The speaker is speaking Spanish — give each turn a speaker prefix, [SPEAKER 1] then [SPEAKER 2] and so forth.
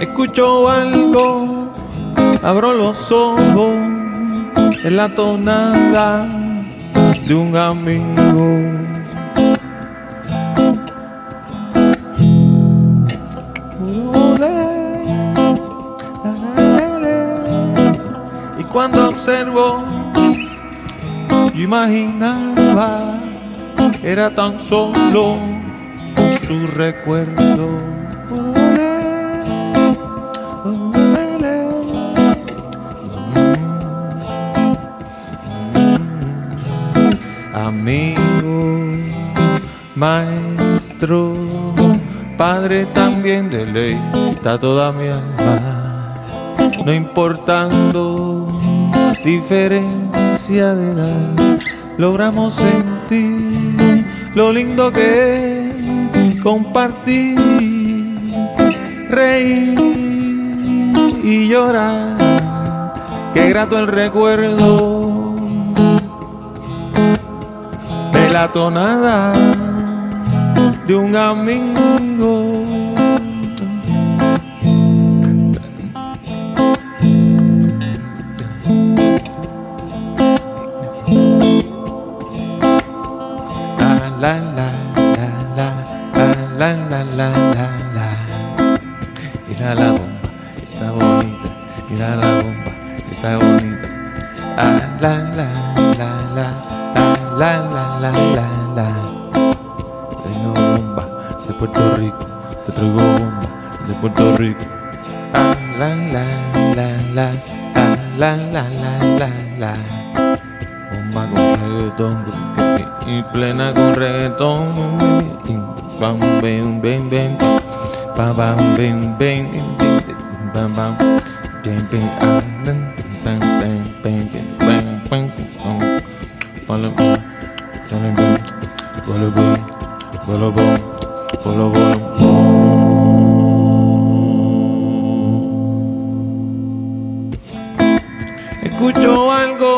[SPEAKER 1] escucho algo, abro los ojos, en la tonada de un amigo. Y cuando observo, yo imaginaba, era tan solo su recuerdo. Amigo, maestro, padre también de ley, está toda mi alma, no importando diferencia de edad, logramos sentir lo lindo que es compartir, reír y llorar, qué grato el recuerdo de la tonada de un amigo. La la la la la la la la la la Mira la bomba, está bonita. Mira la bomba, está bonita. Ah, la la la la la la la la la Traigo bomba de Puerto Rico, te traigo bomba de Puerto Rico. Ah, la la la la ah, la la la la la Bomba con reggaetón, y plena con reggaetón. Bam, bam, bam, bam, bam, bam, bam, bam, bam, bam, bam, bam, ah, bam, bam, bam, bam, bam, bam, bam, bam. Bala boom, bala boom, bala. Escucho algo